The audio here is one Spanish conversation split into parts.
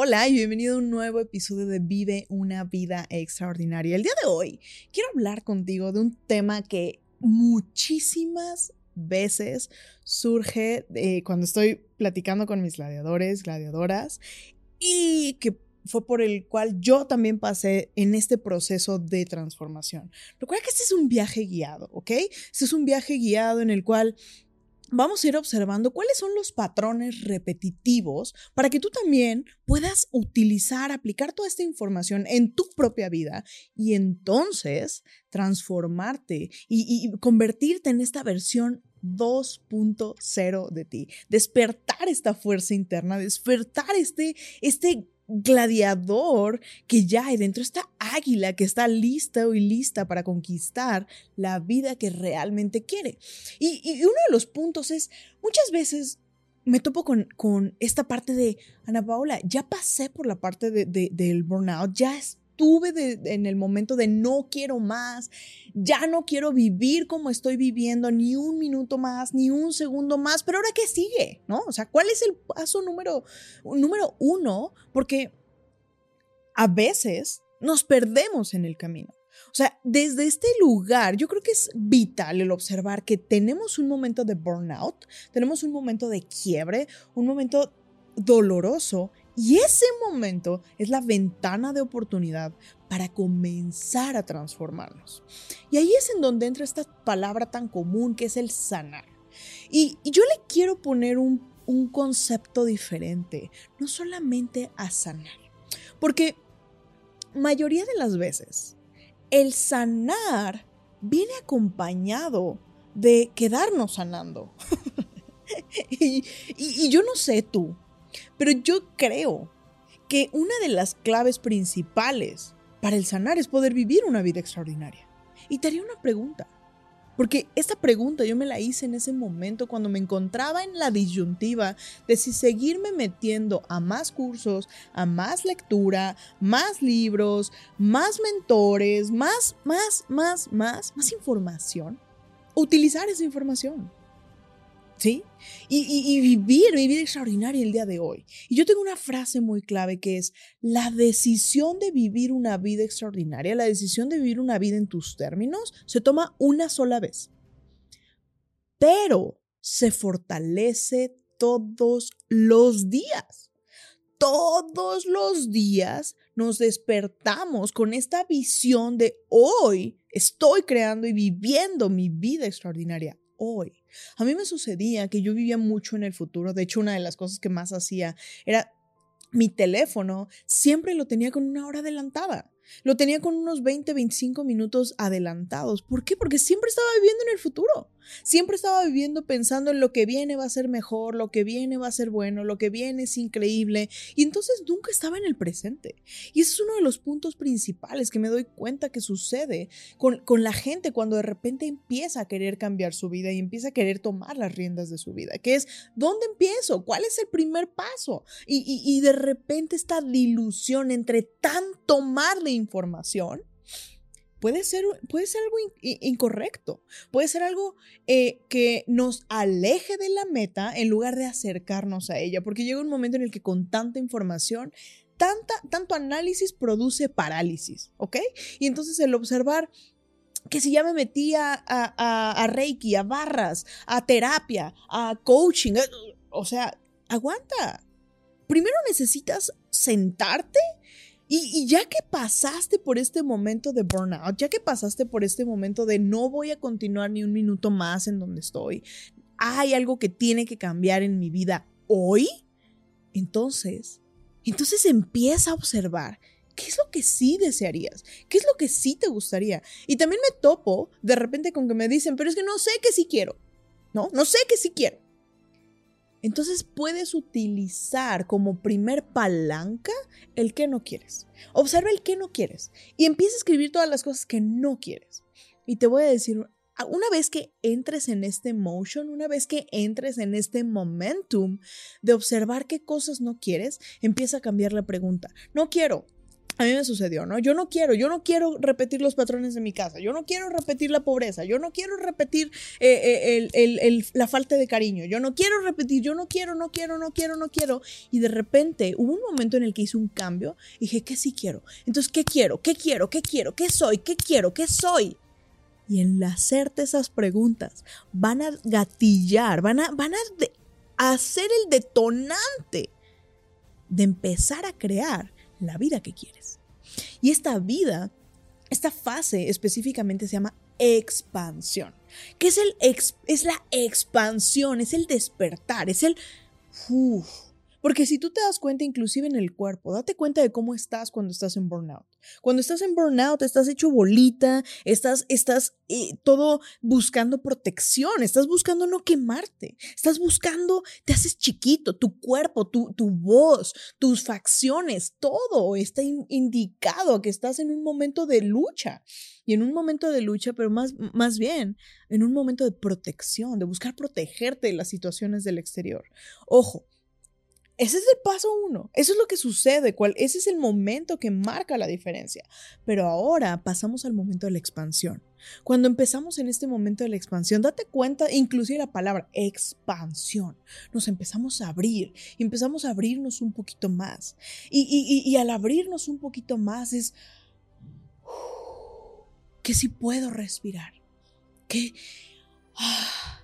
Hola y bienvenido a un nuevo episodio de Vive una vida extraordinaria. El día de hoy quiero hablar contigo de un tema que muchísimas veces surge eh, cuando estoy platicando con mis gladiadores, gladiadoras y que fue por el cual yo también pasé en este proceso de transformación. Recuerda que este es un viaje guiado, ¿ok? Este es un viaje guiado en el cual vamos a ir observando cuáles son los patrones repetitivos para que tú también puedas utilizar, aplicar toda esta información en tu propia vida y entonces transformarte y, convertirte en esta versión 2.0 de ti, despertar esta fuerza interna, despertar este, este gladiador que ya hay dentro, esta águila que está lista y lista para conquistar la vida que realmente quiere. Y, uno de los puntos es, muchas veces me topo con, con, esta parte de, Ana Paola, ya pasé por la parte de, del burnout, ya es, estuve en el momento de no quiero más, ya no quiero vivir como estoy viviendo ni un minuto más, ni un segundo más, pero ahora qué sigue, ¿no? O sea, ¿cuál es el paso número, número uno? Porque a veces nos perdemos en el camino. O sea, desde este lugar, yo creo que es vital el observar que tenemos un momento de burnout, tenemos un momento de quiebre, un momento doloroso y ese momento es la ventana de oportunidad para comenzar a transformarnos. Y ahí es en donde entra esta palabra tan común que es el sanar. Y, yo le quiero poner un, concepto diferente, no solamente a sanar. Porque mayoría de las veces, el sanar viene acompañado de quedarnos sanando. y yo no sé tú, pero yo creo que una de las claves principales para el sanar es poder vivir una vida extraordinaria. Y te haría una pregunta, porque esta pregunta yo me la hice en ese momento cuando me encontraba en la disyuntiva de si seguirme metiendo a más cursos, a más lectura, más libros, más mentores, más, más, más, más, más información, utilizar esa información. ¿Sí? Y, vivir, vivir el día de hoy. Y yo tengo una frase muy clave que es, la decisión de vivir una vida extraordinaria, la decisión de vivir una vida en tus términos, se toma una sola vez. Pero se fortalece todos los días. Todos los días nos despertamos con esta visión de hoy estoy creando y viviendo mi vida extraordinaria hoy. A mí me sucedía que yo vivía mucho en el futuro. De hecho, una de las cosas que más hacía era mi teléfono, siempre lo tenía con una hora adelantada. Lo tenía con unos 20, 25 minutos adelantados. ¿Por qué? Porque siempre estaba viviendo en el futuro. Siempre estaba viviendo pensando en lo que viene va a ser mejor, lo que viene va a ser bueno, lo que viene es increíble. Y entonces nunca estaba en el presente. Y ese es uno de los puntos principales que me doy cuenta que sucede con, la gente cuando de repente empieza a querer cambiar su vida y empieza a querer tomar las riendas de su vida. Que es, ¿dónde empiezo? ¿Cuál es el primer paso? Y, y de repente esta dilución entre tanto tomarle información puede ser, puede ser algo incorrecto, puede ser algo eh, que nos aleje de la meta en lugar de acercarnos a ella, porque llega un momento en el que con tanta información, tanta, tanto análisis produce parálisis, ¿ok? Y entonces el observar que si ya me metí a, Reiki, a barras, a terapia, a coaching, eh, o sea, aguanta. Primero necesitas sentarte y, ya que pasaste por este momento de burnout, ya que pasaste por este momento de no voy a continuar ni un minuto más en donde estoy, hay algo que tiene que cambiar en mi vida hoy, entonces, entonces empieza a observar ¿Qué es lo que sí desearías? ¿Qué es lo que sí te gustaría? Y también me topo de repente con que me dicen, pero es que no sé qué sí quiero. No, no sé qué sí quiero. Entonces puedes utilizar como primer palanca el que no quieres. Observa el que no quieres y empieza a escribir todas las cosas que no quieres. Y te voy a decir, una vez que entres en este motion, una vez que entres en este momentum de observar qué cosas no quieres, empieza a cambiar la pregunta. No quiero, a mí me sucedió, ¿no? Yo no quiero, yo no quiero repetir los patrones de mi casa, yo no quiero repetir la pobreza, yo no quiero repetir eh, eh, la falta de cariño, yo no quiero repetir, yo no quiero, no quiero, no quiero, no quiero. Y de repente hubo un momento en el que hice un cambio y dije, ¿qué sí quiero? Entonces, ¿qué quiero? ¿Qué quiero? ¿Qué quiero? ¿Qué soy? ¿Qué quiero? ¿Qué soy? Y en hacerte esas preguntas van a gatillar, van a, van a hacer el detonante de empezar a crear la vida que quieres. Y esta vida, esta fase específicamente se llama expansión. ¿Qué es, el es la expansión? Es el despertar, es el... Porque si tú te das cuenta, inclusive en el cuerpo, date cuenta de cómo estás cuando estás en burnout. Cuando estás en burnout, estás hecho bolita, estás, estás eh, todo buscando protección, estás buscando no quemarte, estás buscando, te haces chiquito, tu cuerpo, tu, tu voz, tus facciones, todo está indicado que estás en un momento de lucha. Y en un momento de lucha, pero más, más bien en un momento de protección, de buscar protegerte de las situaciones del exterior. Ojo, ese es el paso uno. Eso es lo que sucede. Cuál, ese es el momento que marca la diferencia. Pero ahora pasamos al momento de la expansión. Cuando empezamos en este momento de la expansión, date cuenta, inclusive la palabra expansión, nos empezamos a abrir y empezamos a abrirnos un poquito más. Y, y al abrirnos un poquito más es que si puedo respirar, que... Ah,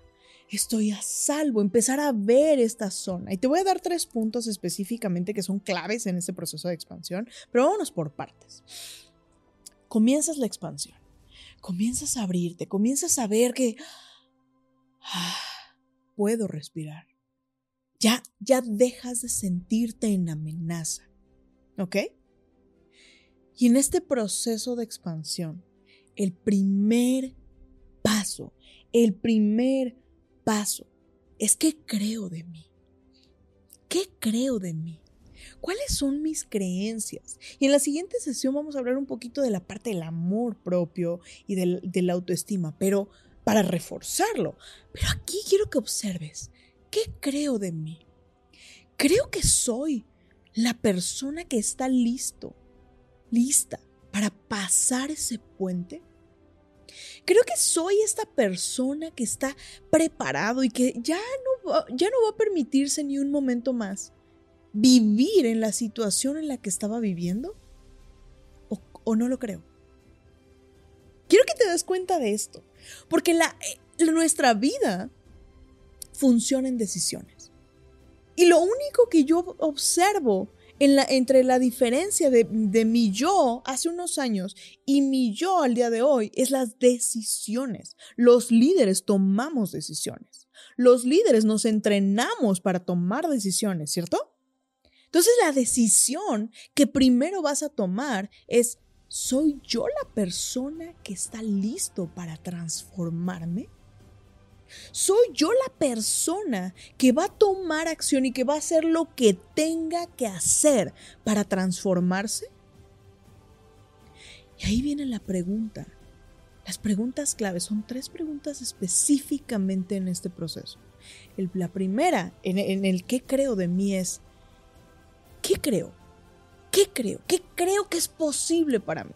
estoy a salvo, empezar a ver esta zona. Y te voy a dar tres puntos específicamente que son claves en este proceso de expansión, pero vámonos por partes. Comienzas la expansión, comienzas a abrirte, comienzas a ver que ah, puedo respirar. Ya, ya dejas de sentirte en amenaza. ¿Ok? Y en este proceso de expansión, el primer paso, el primer paso es qué creo de mí. ¿Qué creo de mí? ¿Cuáles son mis creencias? Y en la siguiente sesión vamos a hablar un poquito de la parte del amor propio y de la autoestima, pero para reforzarlo. Pero aquí quiero que observes, ¿qué creo de mí? Creo que soy la persona que está listo, lista para pasar ese puente Creo que soy esta persona que está preparado y que ya no, va, ya no va a permitirse ni un momento más vivir en la situación en la que estaba viviendo. ¿O, no lo creo? Quiero que te des cuenta de esto, porque la, eh, nuestra vida funciona en decisiones. Y lo único que yo observo entre la diferencia de, de mi yo hace unos años y mi yo al día de hoy es las decisiones. Los líderes tomamos decisiones. Los líderes nos entrenamos para tomar decisiones, ¿cierto? Entonces la decisión que primero vas a tomar es, ¿soy yo la persona que está listo para transformarme? Soy yo la persona que va a tomar acción y que va a hacer lo que tenga que hacer para transformarse. Y ahí viene la pregunta. Las preguntas claves son tres preguntas específicamente en este proceso. la primera, en, en el qué creo de mí es, ¿qué creo? ¿Qué creo? ¿Qué creo que es posible para mí?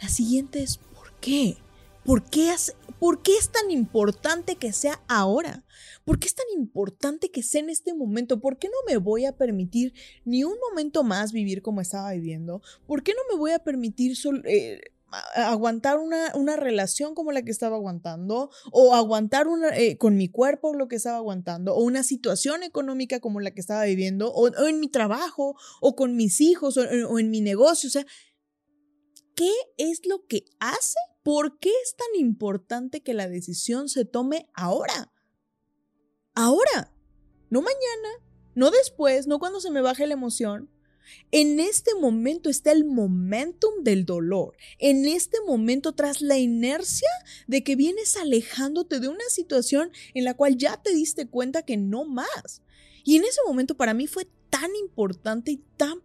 La siguiente es, ¿por qué? ¿Por qué, ¿Por qué es tan importante que sea ahora? ¿Por qué es tan importante que sea en este momento? ¿Por qué no me voy a permitir ni un momento más vivir como estaba viviendo? ¿Por qué no me voy a permitir eh, aguantar una, relación como la que estaba aguantando? ¿O aguantar eh, con mi cuerpo lo que estaba aguantando? ¿O una situación económica como la que estaba viviendo? ¿O, en mi trabajo? ¿O con mis hijos? O, o en mi negocio? O sea, ¿qué es lo que hace ¿Por qué es tan importante que la decisión se tome ahora? Ahora, no mañana, no después, no cuando se me baje la emoción. En este momento está el momentum del dolor. En este momento tras la inercia de que vienes alejándote de una situación en la cual ya te diste cuenta que no más. Y en ese momento para mí fue tan importante y tan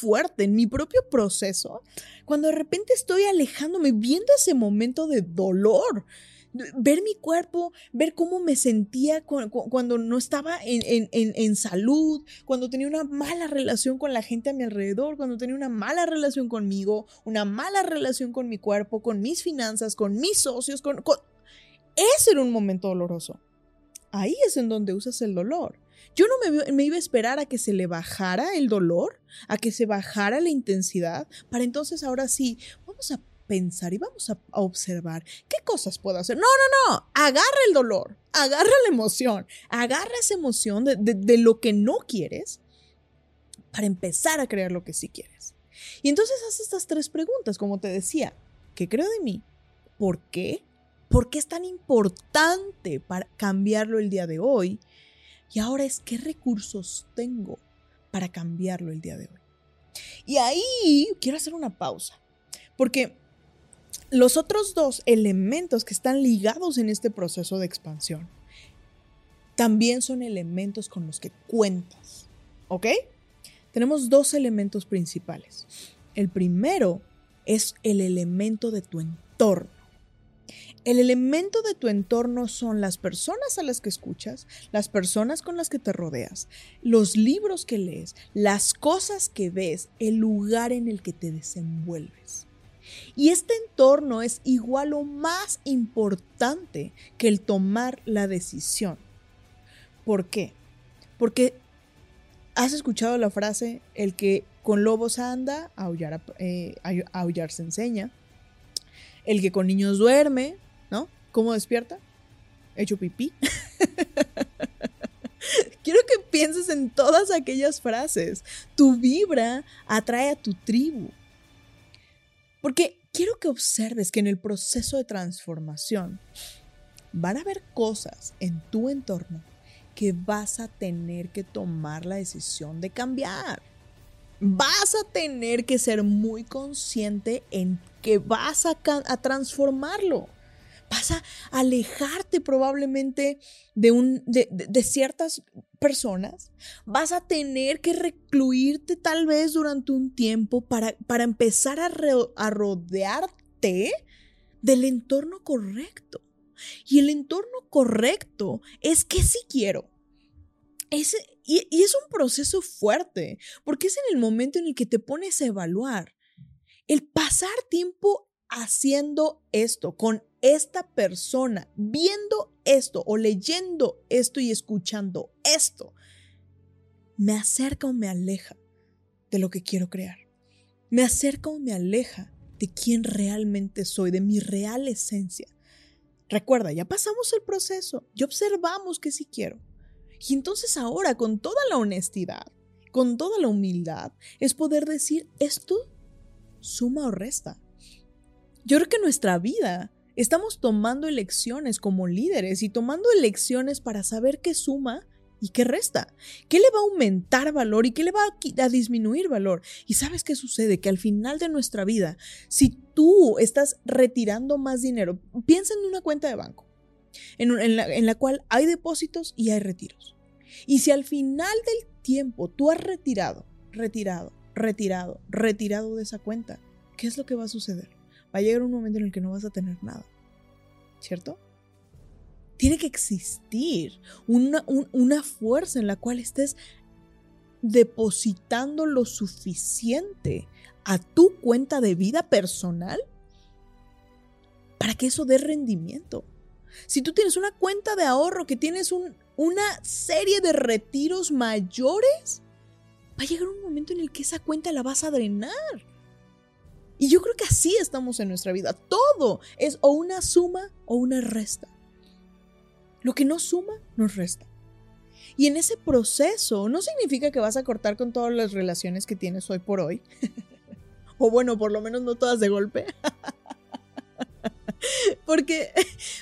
fuerte en mi propio proceso, cuando de repente estoy alejándome, viendo ese momento de dolor, ver mi cuerpo, ver cómo me sentía cuando no estaba en, salud, cuando tenía una mala relación con la gente a mi alrededor, cuando tenía una mala relación conmigo, una mala relación con mi cuerpo, con mis finanzas, con mis socios, con... Ese era un momento doloroso. Ahí es en donde usas el dolor. Yo no me, me, iba a esperar a que se le bajara el dolor, a que se bajara la intensidad, para entonces ahora sí, vamos a pensar y vamos a, observar qué cosas puedo hacer. No, no, no, agarra el dolor, agarra la emoción, agarra esa emoción de, lo que no quieres para empezar a crear lo que sí quieres. Y entonces haz estas tres preguntas, como te decía, ¿qué creo de mí? ¿Por qué? ¿Por qué es tan importante para cambiarlo el día de hoy? Y ahora es qué recursos tengo para cambiarlo el día de hoy. Y ahí quiero hacer una pausa, porque los otros dos elementos que están ligados en este proceso de expansión también son elementos con los que cuentas. ¿Ok? Tenemos dos elementos principales. El primero es el elemento de tu entorno. El elemento de tu entorno son las personas a las que escuchas, las personas con las que te rodeas, los libros que lees, las cosas que ves, el lugar en el que te desenvuelves. Y este entorno es igual o más importante que el tomar la decisión. ¿Por qué? Porque has escuchado la frase, el que con lobos anda, aullar, eh, se enseña. El que con niños duerme, ¿no? ¿Cómo despierta? Hecho pipí. Quiero que pienses en todas aquellas frases. Tu vibra atrae a tu tribu. Porque quiero que observes que en el proceso de transformación van a haber cosas en tu entorno que vas a tener que tomar la decisión de cambiar. Vas a tener que ser muy consciente en que vas a, transformarlo vas a alejarte probablemente de, un, de, ciertas personas, vas a tener que recluirte tal vez durante un tiempo para, para empezar a, a rodearte del entorno correcto. Y el entorno correcto es que sí quiero. Y, y, es un proceso fuerte, porque es en el momento en el que te pones a evaluar. El pasar tiempo haciendo esto con esta persona viendo esto o leyendo esto y escuchando esto, me acerca o me aleja de lo que quiero crear. Me acerca o me aleja de quién realmente soy, de mi real esencia. Recuerda, ya pasamos el proceso, ya observamos que sí quiero. Y entonces ahora, con toda la honestidad, con toda la humildad, es poder decir, ¿esto suma o resta? Yo creo que nuestra vida Estamos tomando elecciones como líderes y tomando elecciones para saber qué suma y qué resta, qué le va a aumentar valor y qué le va a, disminuir valor. Y sabes qué sucede, que al final de nuestra vida, si tú estás retirando más dinero, piensa en una cuenta de banco, en, la, en la cual hay depósitos y hay retiros. Y si al final del tiempo tú has retirado, retirado, retirado, retirado de esa cuenta, ¿qué es lo que va a suceder? va a llegar un momento en el que no vas a tener nada. ¿Cierto? Tiene que existir una, una fuerza en la cual estés depositando lo suficiente a tu cuenta de vida personal para que eso dé rendimiento. Si tú tienes una cuenta de ahorro que tienes un, una serie de retiros mayores, va a llegar un momento en el que esa cuenta la vas a drenar. Y yo creo que así estamos en nuestra vida. Todo es o una suma o una resta. Lo que no suma, nos resta. Y en ese proceso no significa que vas a cortar con todas las relaciones que tienes hoy por hoy. o bueno, por lo menos no todas de golpe. porque,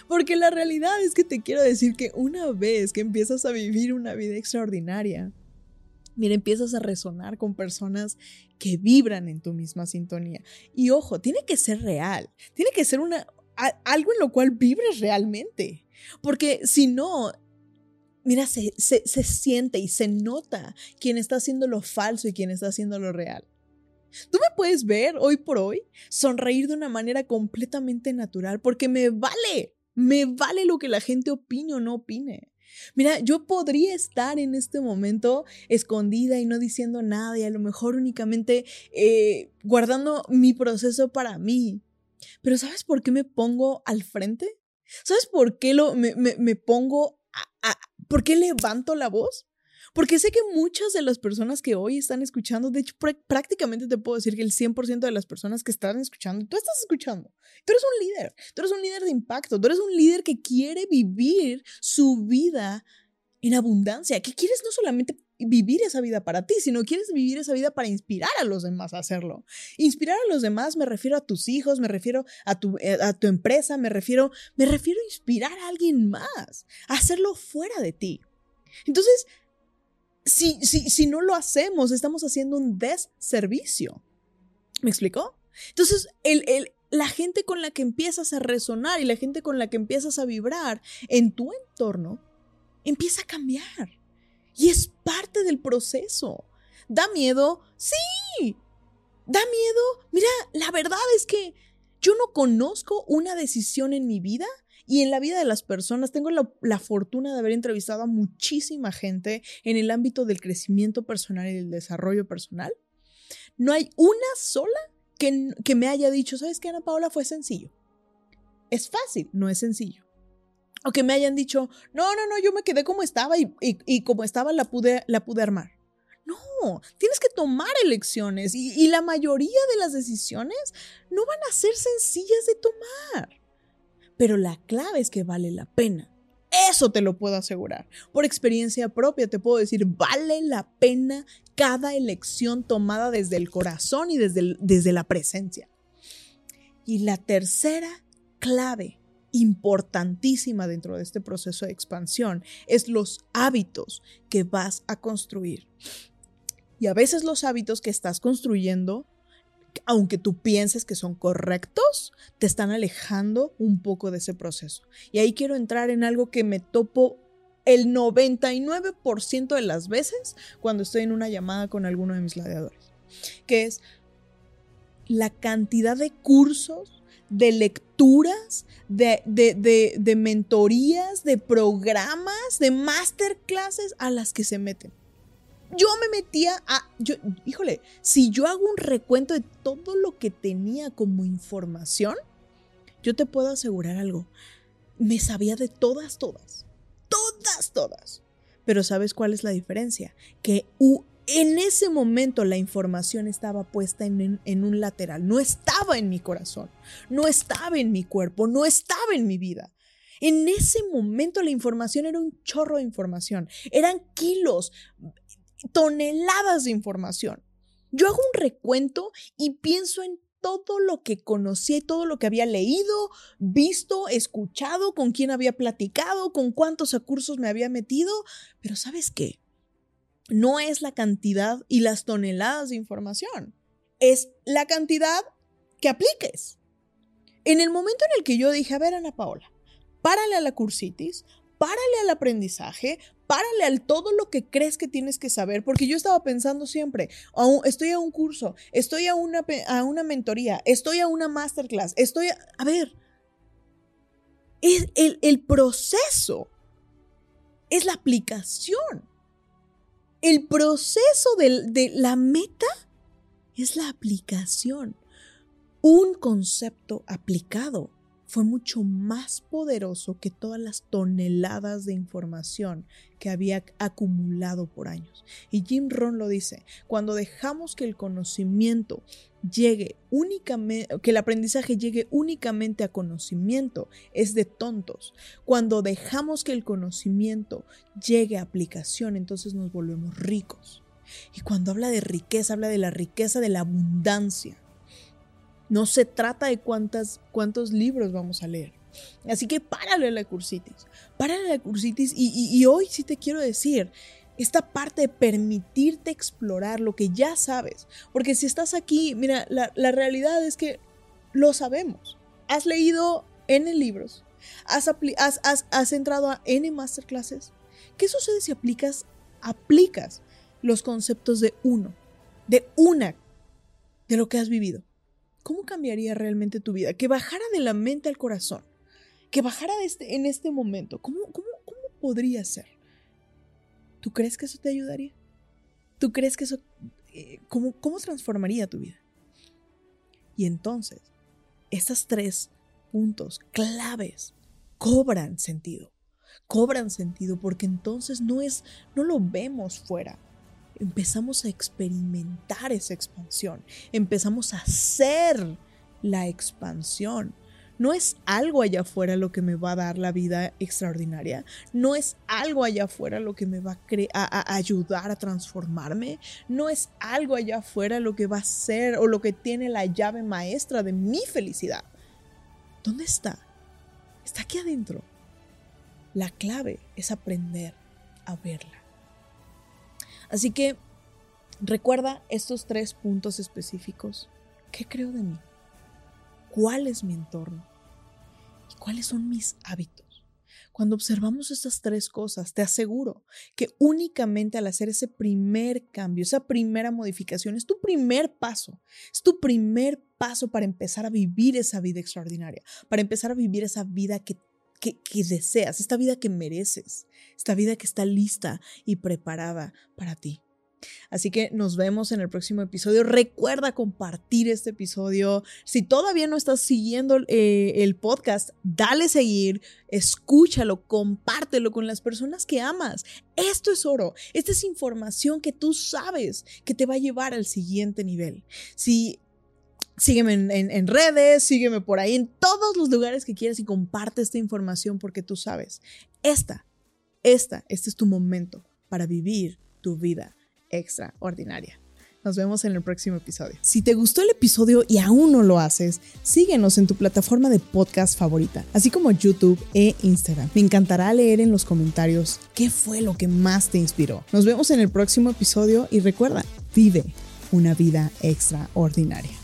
porque la realidad es que te quiero decir que una vez que empiezas a vivir una vida extraordinaria, Mira, empiezas a resonar con personas que vibran en tu misma sintonía. Y ojo, tiene que ser real, tiene que ser una, algo en lo cual vibres realmente. Porque si no, mira, se, se, se, siente y se nota quién está haciendo lo falso y quién está haciendo lo real. Tú me puedes ver hoy por hoy sonreír de una manera completamente natural porque me vale, me vale lo que la gente opine o no opine. Mira, yo podría estar en este momento escondida y no diciendo nada y a lo mejor únicamente eh, guardando mi proceso para mí. Pero ¿sabes por qué me pongo al frente? ¿Sabes por qué lo, me, me, pongo a, ¿Por qué levanto la voz? Porque sé que muchas de las personas que hoy están escuchando, de hecho prácticamente te puedo decir que el 100% de las personas que están escuchando, tú estás escuchando. Tú eres un líder, tú eres un líder de impacto, tú eres un líder que quiere vivir su vida en abundancia, que quieres no solamente vivir esa vida para ti, sino quieres vivir esa vida para inspirar a los demás a hacerlo. Inspirar a los demás me refiero a tus hijos, me refiero a tu, eh, a tu empresa, me refiero, me refiero a inspirar a alguien más, a hacerlo fuera de ti. Entonces, si, si, si no lo hacemos, estamos haciendo un deservicio. ¿Me explicó? Entonces, el, el, la gente con la que empiezas a resonar y la gente con la que empiezas a vibrar en tu entorno empieza a cambiar. Y es parte del proceso. ¿Da miedo? Sí. ¿Da miedo? Mira, la verdad es que yo no conozco una decisión en mi vida y en la vida de las personas. Tengo la, fortuna de haber entrevistado a muchísima gente en el ámbito del crecimiento personal y del desarrollo personal. No hay una sola que, que me haya dicho, ¿sabes qué, Ana Paola? Fue sencillo. Es fácil, no es sencillo. O que me hayan dicho, no, no, no, yo me quedé como estaba y, como estaba la pude, la pude armar. No, tienes que tomar elecciones y, la mayoría de las decisiones no van a ser sencillas de tomar pero la clave es que vale la pena. Eso te lo puedo asegurar. Por experiencia propia te puedo decir, vale la pena cada elección tomada desde el corazón y desde, desde la presencia. Y la tercera clave importantísima dentro de este proceso de expansión es los hábitos que vas a construir. Y a veces los hábitos que estás construyendo aunque tú pienses que son correctos, te están alejando un poco de ese proceso. Y ahí quiero entrar en algo que me topo el 99% de las veces cuando estoy en una llamada con alguno de mis gladiadores, que es la cantidad de cursos, de lecturas, de, de, de mentorías, de programas, de masterclasses a las que se meten yo me metía a, yo, híjole, si yo hago un recuento de todo lo que tenía como información, yo te puedo asegurar algo, me sabía de todas, todas, todas, todas. Pero ¿sabes cuál es la diferencia? Que en ese momento la información estaba puesta en, en, un lateral, no estaba en mi corazón, no estaba en mi cuerpo, no estaba en mi vida. En ese momento la información era un chorro de información, eran kilos, toneladas de información. Yo hago un recuento y pienso en todo lo que conocía y todo lo que había leído, visto, escuchado, con quién había platicado, con cuántos cursos me había metido, pero ¿sabes qué? No es la cantidad y las toneladas de información, es la cantidad que apliques. En el momento en el que yo dije, a ver, Ana Paola, párale a la cursitis, párale al aprendizaje, párale al todo lo que crees que tienes que saber, porque yo estaba pensando siempre, estoy a un curso, estoy a una, a una mentoría, estoy a una masterclass, estoy a, a ver, es el, el proceso es la aplicación. El proceso de, de la meta es la aplicación. Un concepto aplicado fue mucho más poderoso que todas las toneladas de información que había acumulado por años. Y Jim Ron lo dice, cuando dejamos que el conocimiento llegue únicamente, que el aprendizaje llegue únicamente a conocimiento, es de tontos. Cuando dejamos que el conocimiento llegue a aplicación, entonces nos volvemos ricos. Y cuando habla de riqueza, habla de la riqueza de la abundancia. No se trata de cuántas, cuántos libros vamos a leer. Así que párale a la cursitis. Párale la cursitis. Y, hoy sí te quiero decir, esta parte de permitirte explorar lo que ya sabes. Porque si estás aquí, mira, la, realidad es que lo sabemos. Has leído N libros, has, has, has entrado a N masterclasses. ¿Qué sucede si aplicas, aplicas los conceptos de uno, de una, de lo que has vivido? ¿Cómo cambiaría realmente tu vida? Que bajara de la mente al corazón, que bajara este, en este momento. ¿Cómo, cómo, cómo podría ser? ¿Tú crees que eso te ayudaría? ¿Tú crees que eso... Eh, ¿cómo, ¿Cómo transformaría tu vida? Y entonces, estos tres puntos claves cobran sentido. Cobran sentido porque entonces no es, no lo vemos fuera. Empezamos a experimentar esa expansión. Empezamos a hacer la expansión. No es algo allá afuera lo que me va a dar la vida extraordinaria. No es algo allá afuera lo que me va a, ayudar a transformarme. No es algo allá afuera lo que va a ser o lo que tiene la llave maestra de mi felicidad. ¿Dónde está? Está aquí adentro. La clave es aprender a verla. Así que recuerda estos tres puntos específicos. ¿Qué creo de mí? ¿Cuál es mi entorno? ¿Y cuáles son mis hábitos? Cuando observamos estas tres cosas, te aseguro que únicamente al hacer ese primer cambio, esa primera modificación, es tu primer paso, es tu primer paso para empezar a vivir esa vida extraordinaria, para empezar a vivir esa vida que que, deseas, esta vida que mereces, esta vida que está lista y preparada para ti. Así que nos vemos en el próximo episodio. Recuerda compartir este episodio. Si todavía no estás siguiendo eh, el podcast, dale seguir, escúchalo, compártelo con las personas que amas. Esto es oro. Esta es información que tú sabes que te va a llevar al siguiente nivel. Si Sígueme en, redes, sígueme por ahí, en todos los lugares que quieras y comparte esta información porque tú sabes, esta, esta, este es tu momento para vivir tu vida extraordinaria. Nos vemos en el próximo episodio. Si te gustó el episodio y aún no lo haces, síguenos en tu plataforma de podcast favorita, así como YouTube e Instagram. Me encantará leer en los comentarios qué fue lo que más te inspiró. Nos vemos en el próximo episodio y recuerda, vive una vida extraordinaria.